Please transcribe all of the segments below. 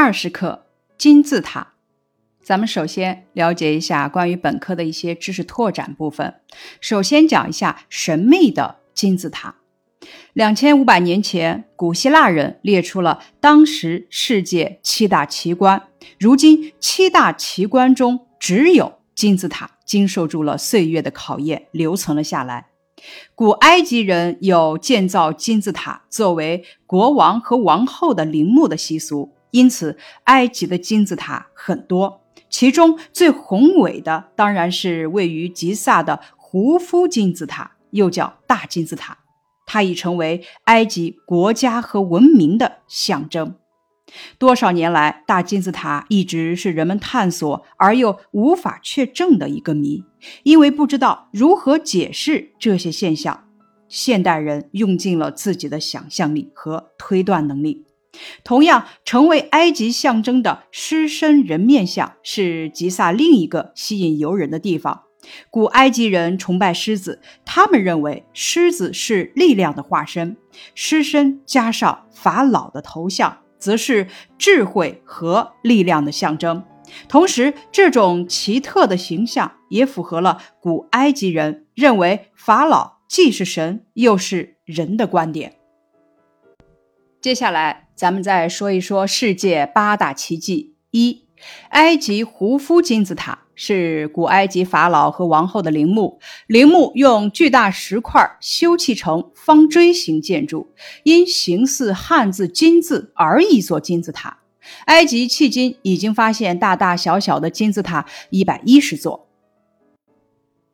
二十课金字塔。咱们首先了解一下关于本科的一些知识拓展部分。首先讲一下神秘的金字塔。两千五百年前，古希腊人列出了当时世界七大奇观。如今，七大奇观中只有金字塔经受住了岁月的考验，留存了下来。古埃及人有建造金字塔作为国王和王后的陵墓的习俗，因此埃及的金字塔很多。其中最宏伟的当然是位于吉萨的胡夫金字塔，又叫大金字塔。它已成为埃及国家和文明的象征。多少年来，大金字塔一直是人们探索而又无法确证的一个谜，因为不知道如何解释这些现象。现代人用尽了自己的想象力和推断能力。同样，成为埃及象征的狮身人面像是吉萨另一个吸引游人的地方。古埃及人崇拜狮子，他们认为狮子是力量的化身。狮身加上法老的头像，则是智慧和力量的象征。同时，这种奇特的形象也符合了古埃及人认为法老既是神又是人的观点。接下来，咱们再说一说世界八大奇迹。一、埃及胡夫金字塔是古埃及法老和王后的陵墓，陵墓用巨大石块修砌成方锥形建筑，因形似汉字“金”字而译作金字塔。埃及迄今已经发现大大小小的金字塔一百一十座。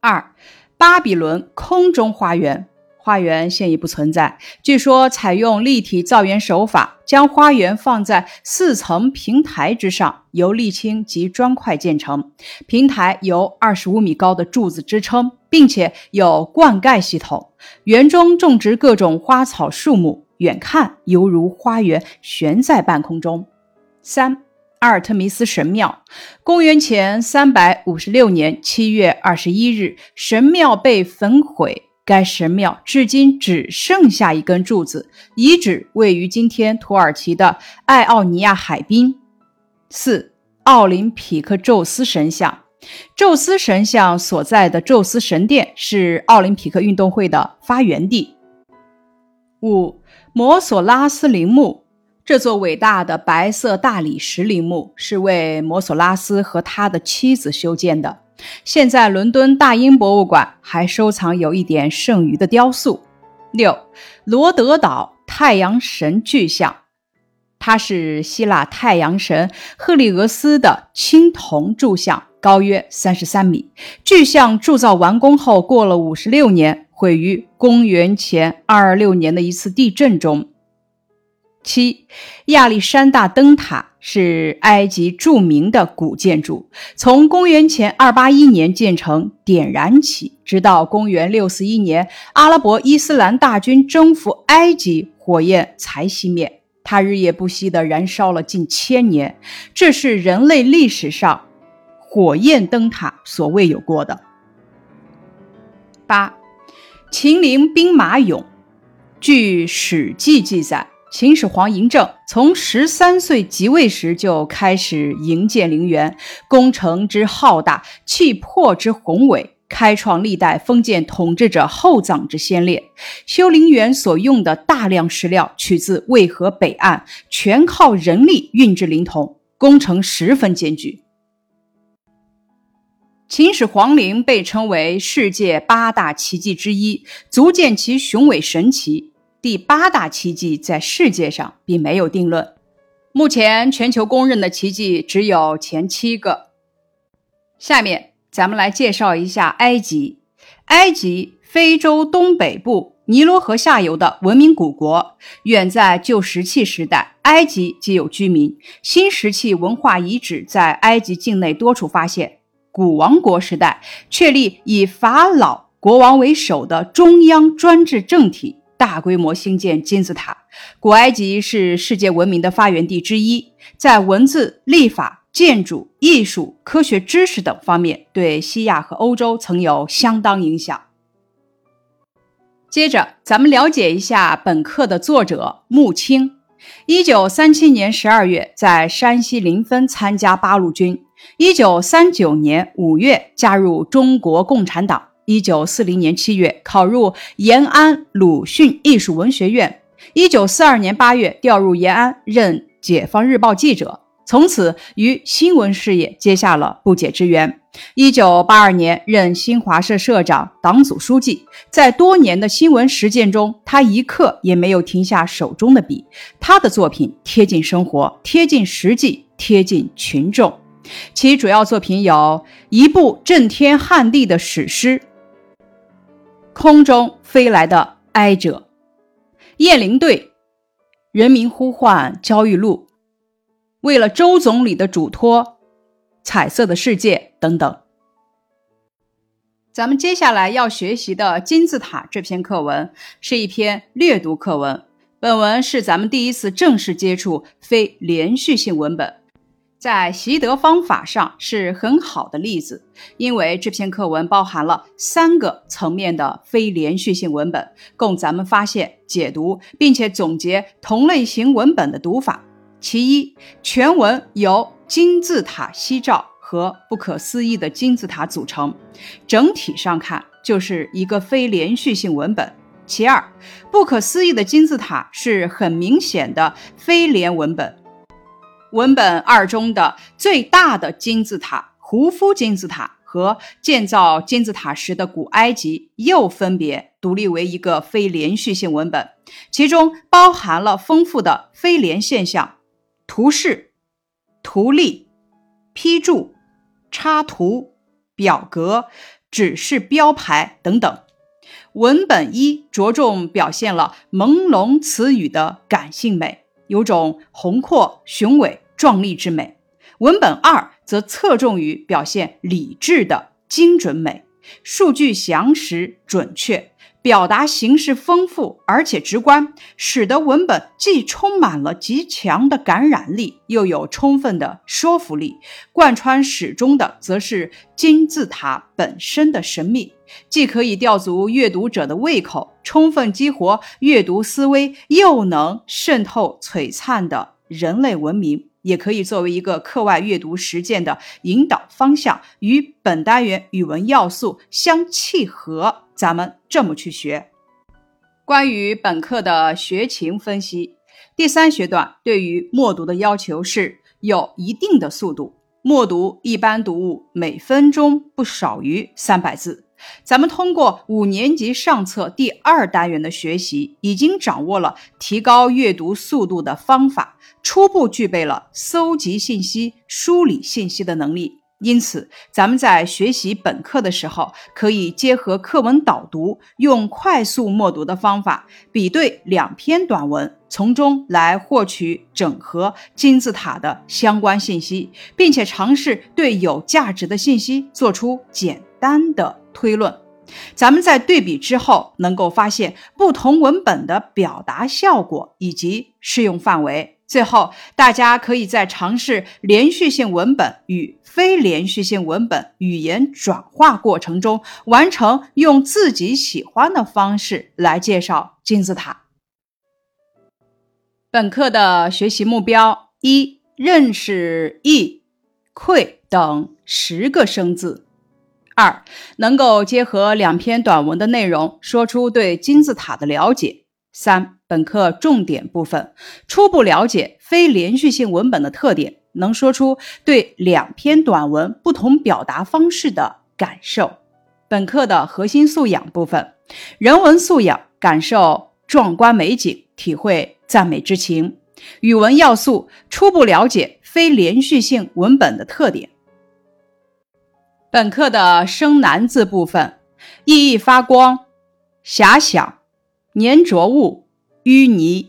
二、巴比伦空中花园。花园现已不存在。据说采用立体造园手法，将花园放在四层平台之上，由沥青及砖块建成。平台由二十五米高的柱子支撑，并且有灌溉系统。园中种植各种花草树木，远看犹如花园悬在半空中。三、阿尔特弥斯神庙。公元前三百五十六年七月二十一日，神庙被焚毁。该神庙至今只剩下一根柱子，遗址位于今天土耳其的爱奥尼亚海滨。四、奥林匹克宙斯神像，宙斯神像所在的宙斯神殿是奥林匹克运动会的发源地。五、摩索拉斯陵墓，这座伟大的白色大理石陵墓是为摩索拉斯和他的妻子修建的。现在，伦敦大英博物馆还收藏有一点剩余的雕塑。六，罗德岛太阳神巨像，它是希腊太阳神赫利俄斯的青铜铸像，高约三十三米。巨像铸造完工后，过了五十六年，毁于公元前二二六年的一次地震中。七，亚历山大灯塔。是埃及著名的古建筑，从公元前二八一年建成点燃起，直到公元六四一年阿拉伯伊斯兰大军征服埃及，火焰才熄灭。它日夜不息地燃烧了近千年，这是人类历史上火焰灯塔所未有过的。八，秦陵兵马俑，据《史记》记载。秦始皇嬴政从十三岁即位时就开始营建陵园，工程之浩大，气魄之宏伟，开创历代封建统治者厚葬之先烈。修陵园所用的大量石料取自渭河北岸，全靠人力运至临潼，工程十分艰巨。秦始皇陵被称为世界八大奇迹之一，足见其雄伟神奇。第八大奇迹在世界上并没有定论，目前全球公认的奇迹只有前七个。下面咱们来介绍一下埃及。埃及，非洲东北部尼罗河下游的文明古国。远在旧石器时代，埃及即有居民。新石器文化遗址在埃及境内多处发现。古王国时代，确立以法老国王为首的中央专制政体。大规模兴建金字塔。古埃及是世界文明的发源地之一，在文字、历法、建筑、艺术、科学知识等方面，对西亚和欧洲曾有相当影响。接着，咱们了解一下本课的作者穆青。一九三七年十二月在山西临汾参加八路军。一九三九年五月加入中国共产党。一九四零年七月考入延安鲁迅艺术文学院。一九四二年八月调入延安，任《解放日报》记者，从此与新闻事业结下了不解之缘。一九八二年任新华社社长、党组书记，在多年的新闻实践中，他一刻也没有停下手中的笔。他的作品贴近生活，贴近实际，贴近群众。其主要作品有一部震天撼地的史诗《空中飞来的哀者》《雁翎队》《人民呼唤焦裕禄》《为了周总理的嘱托》《彩色的世界》等等。咱们接下来要学习的金字塔这篇课文是一篇略读课文。本文是咱们第一次正式接触非连续性文本。在习得方法上是很好的例子，因为这篇课文包含了三个层面的非连续性文本，供咱们发现、解读，并且总结同类型文本的读法。其一，全文由金字塔夕照和不可思议的金字塔组成，整体上看就是一个非连续性文本。其二，不可思议的金字塔是很明显的非连文本。文本二中的最大的金字塔——胡夫金字塔和建造金字塔时的古埃及，又分别独立为一个非连续性文本，其中包含了丰富的非连现象：图示、图例、批注、插图、表格、指示标牌等等。文本一着重表现了朦胧词语的感性美。有种宏阔、雄伟、壮丽之美。文本二则侧重于表现理智的精准美，数据详实准确，表达形式丰富而且直观，使得文本既充满了极强的感染力，又有充分的说服力。贯穿始终的，则是金字塔本身的神秘。既可以吊足阅读者的胃口，充分激活阅读思维，又能渗透璀璨的人类文明，也可以作为一个课外阅读实践的引导方向，与本单元语文要素相契合。咱们这么去学。关于本课的学情分析，第三学段对于默读的要求是有一定的速度，默读一般读物每分钟不少于三百字。咱们通过五年级上册第二单元的学习，已经掌握了提高阅读速度的方法，初步具备了搜集信息、梳理信息的能力。因此，咱们在学习本课的时候，可以结合课文导读，用快速默读的方法，比对两篇短文，从中来获取整合金字塔的相关信息，并且尝试对有价值的信息做出简单的。推论，咱们在对比之后，能够发现不同文本的表达效果以及适用范围。最后，大家可以在尝试连续性文本与非连续性文本语言转化过程中，完成用自己喜欢的方式来介绍金字塔。本课的学习目标：一、认识“易”“溃”等十个生字。二，能够结合两篇短文的内容，说出对金字塔的了解。三，本课重点部分，初步了解非连续性文本的特点，能说出对两篇短文不同表达方式的感受。本课的核心素养部分，人文素养，感受壮观美景，体会赞美之情。语文要素，初步了解非连续性文本的特点。本课的生难字部分：熠熠发光、遐想、粘着物、淤泥。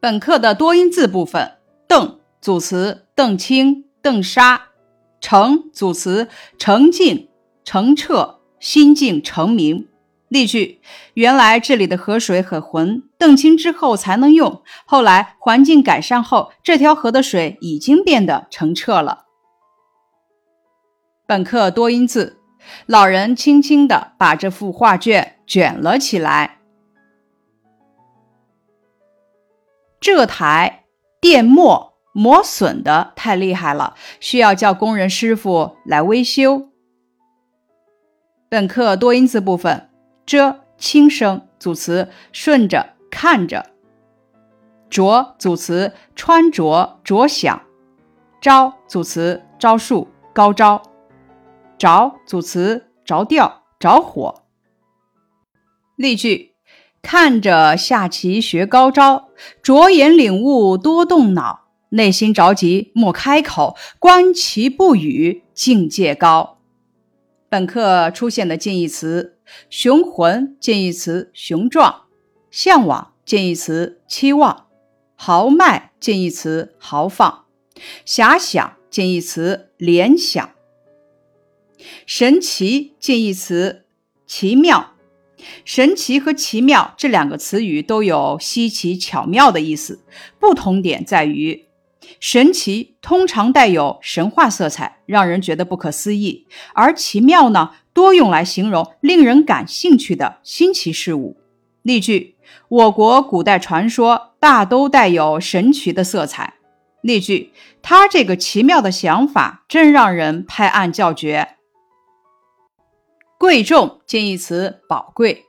本课的多音字部分：邓组词邓清、邓莎；澄组词澄净、澄澈、心境澄明。例句：原来这里的河水很浑，澄清之后才能用。后来环境改善后，这条河的水已经变得澄澈了。本课多音字，老人轻轻地把这幅画卷卷了起来。这台电磨磨损的太厉害了，需要叫工人师傅来维修。本课多音字部分：这轻声组词顺着看着，着组词穿着着想，招组词招数高招，着组词着调着火。例句：看着下棋学高招，着眼领悟多动脑，内心着急莫开口，观棋不语境界高。本课出现的近义词：雄浑近义词雄壮，向往近义词期望，豪迈近义词豪放，遐想近义词联想，神奇近义词奇妙。神奇和奇妙这两个词语都有稀奇巧妙的意思，不同点在于。神奇通常带有神话色彩，让人觉得不可思议；而奇妙呢，多用来形容令人感兴趣的新奇事物。例句：我国古代传说大都带有神奇的色彩。例句：他这个奇妙的想法真让人拍案叫绝。贵重近义词宝贵，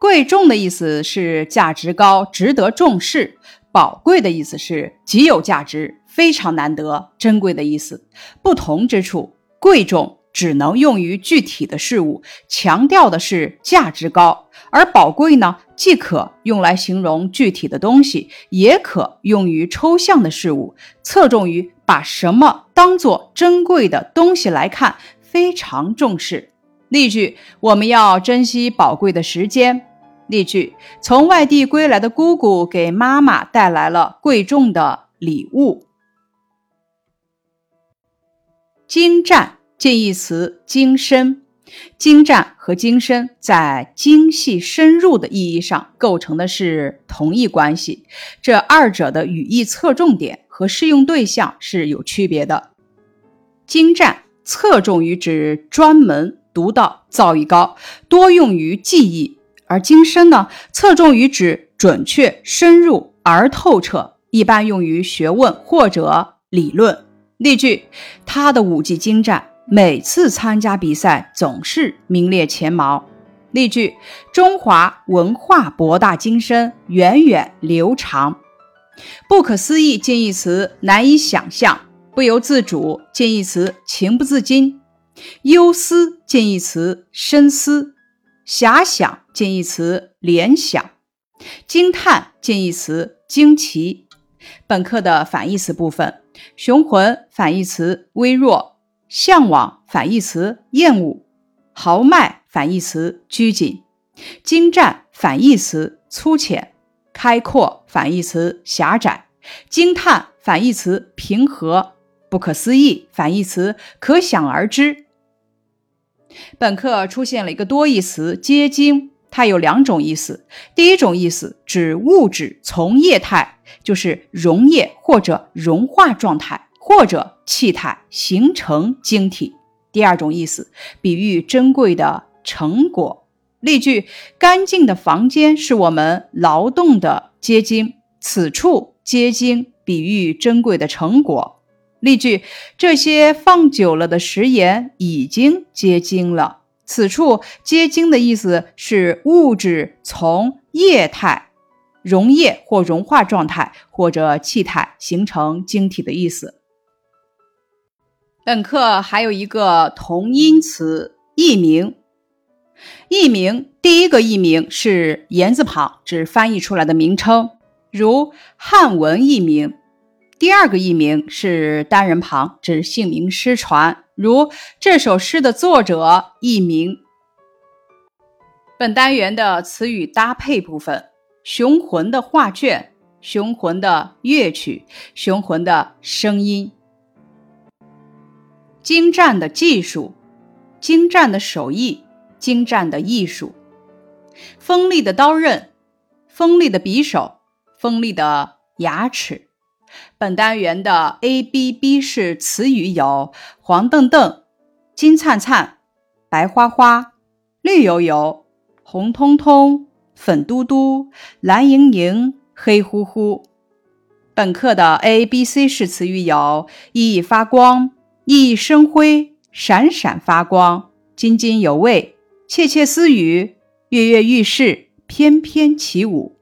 贵重的意思是价值高，值得重视。宝贵的意思是极有价值、非常难得、珍贵的意思。不同之处，贵重只能用于具体的事物，强调的是价值高；而宝贵呢，既可用来形容具体的东西，也可用于抽象的事物，侧重于把什么当做珍贵的东西来看，非常重视。例句：我们要珍惜宝贵的时间。例句：从外地归来的姑姑给妈妈带来了贵重的礼物。精湛近义词精深，精湛和精深在精细深入的意义上构成的是同一关系，这二者的语义侧重点和适用对象是有区别的。精湛侧重于指专门、独到、造诣高，多用于记忆。而精深呢，侧重于指准确、深入而透彻，一般用于学问或者理论。例句：他的武技精湛，每次参加比赛总是名列前茅。例句：中华文化博大精深，源远流长。不可思议近义词难以想象，不由自主近义词情不自禁，忧思近义词深思。遐想近义词联想，惊叹近义词惊奇。本课的反义词部分：雄浑反义词微弱，向往反义词厌恶，豪迈反义词拘谨，精湛反义词粗浅，开阔反义词狭窄，惊叹反义词平和，不可思议反义词可想而知。本课出现了一个多义词“结晶”，它有两种意思。第一种意思指物质从液态，就是溶液或者融化状态，或者气态形成晶体；第二种意思，比喻珍贵的成果。例句：干净的房间是我们劳动的结晶，此处结晶比喻珍贵的成果。例句：这些放久了的食盐已经结晶了。此处“结晶”的意思是物质从液态、溶液或融化状态，或者气态形成晶体的意思。本课还有一个同音词“译名”。译名第一个译名是言字旁，指翻译出来的名称，如汉文译名。第二个译名是单人旁，指姓名失传，如这首诗的作者译名。本单元的词语搭配部分：雄浑的画卷，雄浑的乐曲，雄浑的声音，精湛的技术，精湛的手艺，精湛的艺术，锋利的刀刃，锋利的匕首，锋利的牙齿。本单元的 A、B、B 式词语有：黄澄澄、金灿灿、白花花、绿油油、红彤彤、粉嘟嘟、蓝莹莹、黑乎乎。本课的 A、B、C 式词语有：熠熠发光、熠熠生辉、闪闪发光、津津有味、窃窃私语、跃跃欲试、翩翩起舞。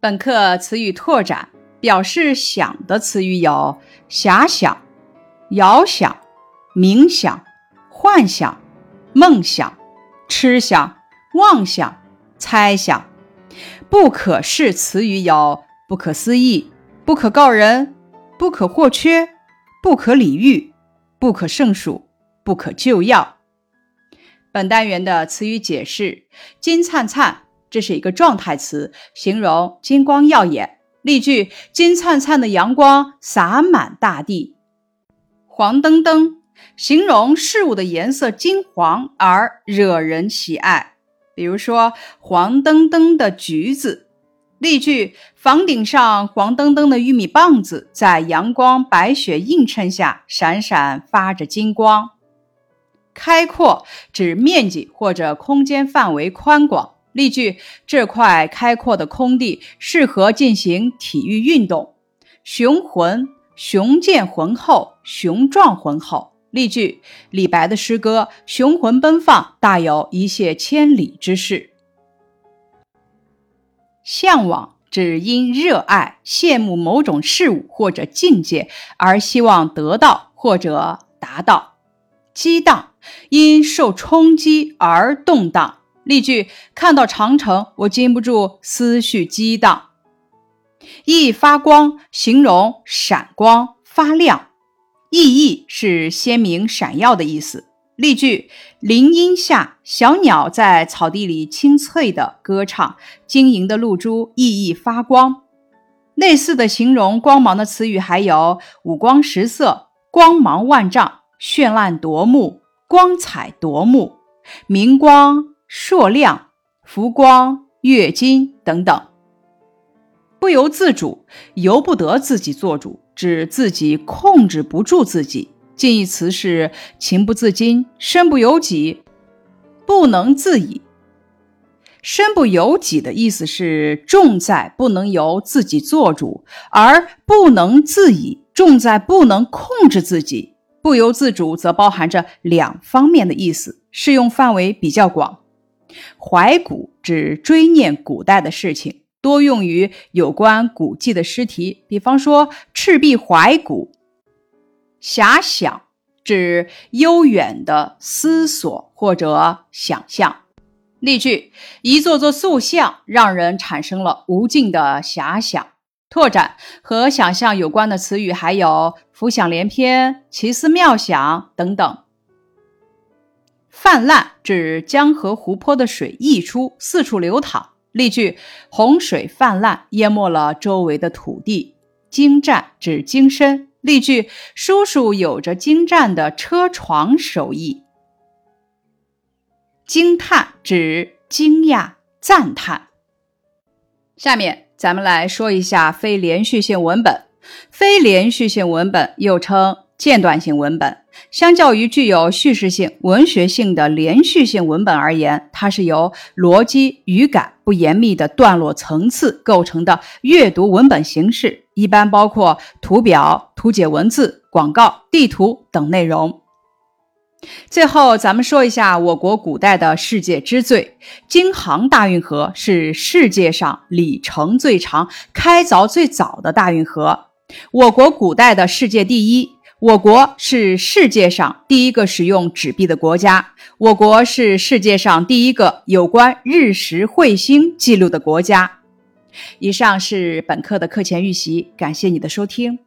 本课词语拓展表示想的词语有：遐想、遥想、冥想、幻想、梦想、痴想、妄想、猜想。不可视词语有：不可思议。不可告人，不可或缺，不可理喻，不可胜数，不可救药。本单元的词语解释：金灿灿，这是一个状态词，形容金光耀眼。例句：金灿灿的阳光洒满大地。黄澄澄，形容事物的颜色金黄而惹人喜爱。比如说，黄澄澄的橘子。例句：房顶上黄澄澄的玉米棒子在阳光白雪映衬下闪闪发着金光。开阔指面积或者空间范围宽广。例句：这块开阔的空地适合进行体育运动。雄浑，雄健浑厚，雄壮浑厚。例句：李白的诗歌雄浑奔放，大有一泻千里之势。向往指因热爱、羡慕某种事物或者境界而希望得到或者达到。激荡因受冲击而动荡。例句：看到长城，我禁不住思绪激荡。熠发光形容闪光发亮，熠熠是鲜明闪耀的意思。例句：林荫下，小鸟在草地里清脆的歌唱，晶莹的露珠熠熠发光。类似的形容光芒的词语还有五光十色、光芒万丈、绚烂夺目、光彩夺目、明光烁亮、浮光跃金等等。不由自主，由不得自己做主，指自己控制不住自己。近义词是情不自禁、身不由己、不能自已。身不由己的意思是重在不能由自己做主，而不能自已重在不能控制自己。不由自主则包含着两方面的意思，适用范围比较广。怀古指追念古代的事情，多用于有关古迹的诗题，比方说赤壁怀古。遐想指悠远的思索或者想象。例句：一座座塑像让人产生了无尽的遐想。拓展和想象有关的词语还有浮想联翩、奇思妙想等等。泛滥指江河湖泊的水溢出，四处流淌。例句：洪水泛滥，淹没了周围的土地。精湛指精深。例句：叔叔有着精湛的车床手艺。惊叹指惊讶、赞叹。下面咱们来说一下非连续性文本。非连续性文本又称间断性文本，相较于具有叙事性、文学性的连续性文本而言，它是由逻辑、语感不严密的段落层次构成的阅读文本形式。一般包括图表、图解文字、广告、地图等内容。最后，咱们说一下我国古代的世界之最——京杭大运河，是世界上里程最长、开凿最早的大运河。我国古代的世界第一，我国是世界上第一个使用纸币的国家，我国是世界上第一个有关日食彗星记录的国家。以上是本课的课前预习，感谢你的收听。